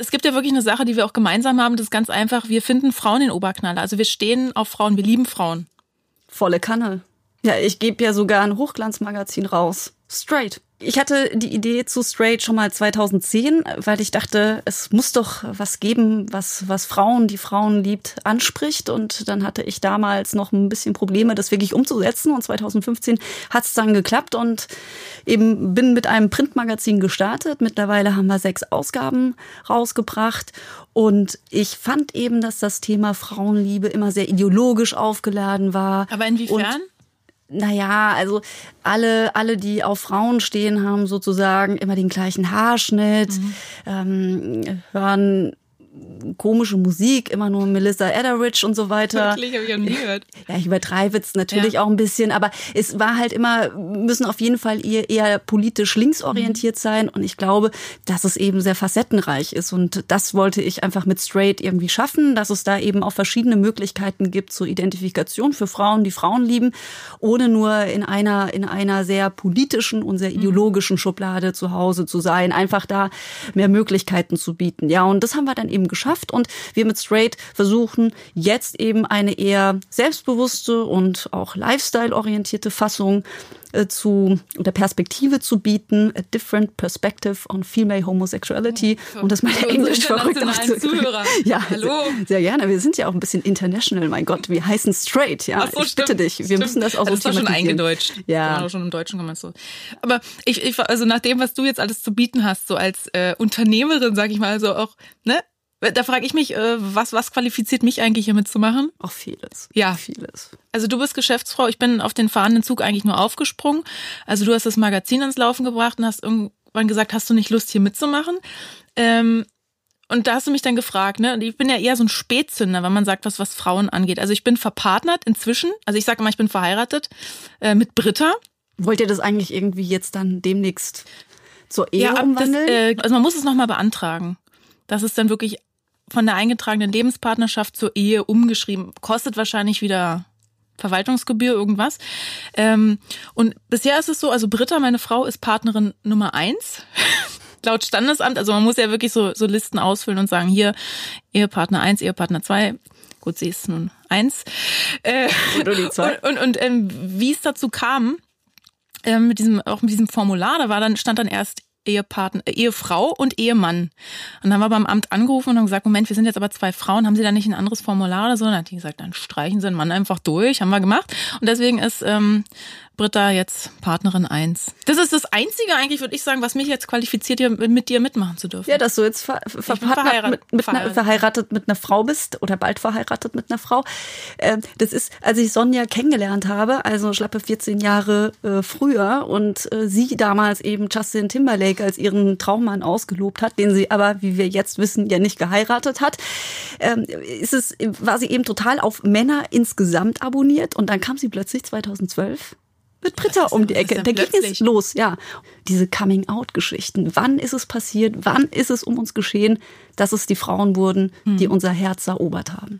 es gibt ja wirklich eine Sache, die wir auch gemeinsam haben. Das ist ganz einfach. Wir finden Frauen in Oberknaller. Also wir stehen auf Frauen, wir lieben Frauen. Volle Kanne. Ja, ich gebe ja sogar ein Hochglanzmagazin raus. Straight. Ich hatte die Idee zu Straight schon mal 2010, weil ich dachte, es muss doch was geben, was, was Frauen, die Frauen liebt, anspricht. Und dann hatte ich damals noch ein bisschen Probleme, das wirklich umzusetzen. Und 2015 hat es dann geklappt und eben bin mit einem Printmagazin gestartet. Mittlerweile haben wir sechs Ausgaben rausgebracht. Und ich fand eben, dass das Thema Frauenliebe immer sehr ideologisch aufgeladen war. Aber inwiefern? Und naja, also alle, alle, die auf Frauen stehen, haben sozusagen immer den gleichen Haarschnitt, mhm. ähm, hören komische Musik, immer nur Melissa Etheridge und so weiter. Wirklich, habe ich noch nie gehört. Ja, ich übertreibe es natürlich ja. auch ein bisschen, aber es war halt immer, müssen auf jeden Fall eher, eher politisch linksorientiert mhm. sein und ich glaube, dass es eben sehr facettenreich ist und das wollte ich einfach mit Straight irgendwie schaffen, dass es da eben auch verschiedene Möglichkeiten gibt zur Identifikation für Frauen, die Frauen lieben, ohne nur in einer, in einer sehr politischen und sehr mhm. ideologischen Schublade zu Hause zu sein, einfach da mehr Möglichkeiten zu bieten. Ja, und das haben wir dann eben geschafft und wir mit Straight versuchen jetzt eben eine eher selbstbewusste und auch lifestyle-orientierte Fassung äh, zu oder Perspektive zu bieten, a different perspective on female homosexuality Oh, und das meine Englisch verrückt Zuhörer. Ja, Hallo. Sehr, sehr gerne. Wir sind ja auch ein bisschen international, mein Gott. Wir heißen straight, ja. So, ich bitte stimmt, dich. Wir stimmt. müssen das auch so das war schon eingedeutscht. Ja. War schon im Deutschen kann man so. Aber ich, ich, also nach dem, was du jetzt alles zu bieten hast, so als äh, Unternehmerin, sag ich mal, so auch, ne? Da frage ich mich, äh, was, was qualifiziert mich eigentlich hier mitzumachen? Auch vieles. Ja. Vieles. Also du bist Geschäftsfrau, ich bin auf den fahrenden Zug eigentlich nur aufgesprungen. Also du hast das Magazin ans Laufen gebracht und hast irgendwann gesagt, hast du nicht Lust hier mitzumachen? Ähm, und da hast du mich dann gefragt, ne? Und ich bin ja eher so ein Spätzünder, wenn man sagt, was was Frauen angeht. Also ich bin verpartnert inzwischen. Also ich sage immer, ich bin verheiratet äh, mit Britta. Wollt ihr das eigentlich irgendwie jetzt dann demnächst zur Ehe das, umwandeln? äh, also man muss es nochmal beantragen. Das ist dann wirklich von der eingetragenen Lebenspartnerschaft zur Ehe umgeschrieben. Kostet wahrscheinlich wieder Verwaltungsgebühr, irgendwas. Ähm, und bisher ist es so, also Britta, meine Frau, ist Partnerin Nummer eins. Laut Standesamt, also man muss ja wirklich so, so Listen ausfüllen und sagen, hier, Ehepartner eins, Ehepartner zwei. Gut, sie ist nun eins. Äh, Und. Und, und, und ähm, wie es dazu kam, ähm, mit diesem, auch mit diesem Formular, da war dann, stand dann erst Ehepartner, äh, Ehefrau und Ehemann. Und dann haben wir beim Amt angerufen und haben gesagt, Moment, wir sind jetzt aber zwei Frauen, haben Sie da nicht ein anderes Formular oder so? Und dann hat die gesagt, dann streichen Sie den Mann einfach durch, haben wir gemacht. Und deswegen ist ähm, Britta jetzt Partnerin eins. Das ist das Einzige eigentlich, würde ich sagen, was mich jetzt qualifiziert, hier mit dir mitmachen zu dürfen. Ja, dass du jetzt ver ver verheiratet, mit, mit Verheiratet. Einer, verheiratet mit einer Frau bist oder bald verheiratet mit einer Frau. Ähm, das ist, als ich Sonja kennengelernt habe, also schlappe 14 Jahre äh, früher und äh, sie damals eben Justin Timberlake als ihren Traummann ausgelobt hat, den sie aber, wie wir jetzt wissen, ja nicht geheiratet hat, ähm, ist es, war sie eben total auf Männer insgesamt abonniert und dann kam sie plötzlich 2012 mit Britta um die Ecke. Da ging es los, ja. Diese Coming-out-Geschichten. Wann ist es passiert? Wann ist es um uns geschehen, dass es die Frauen wurden, die Hm. unser Herz erobert haben?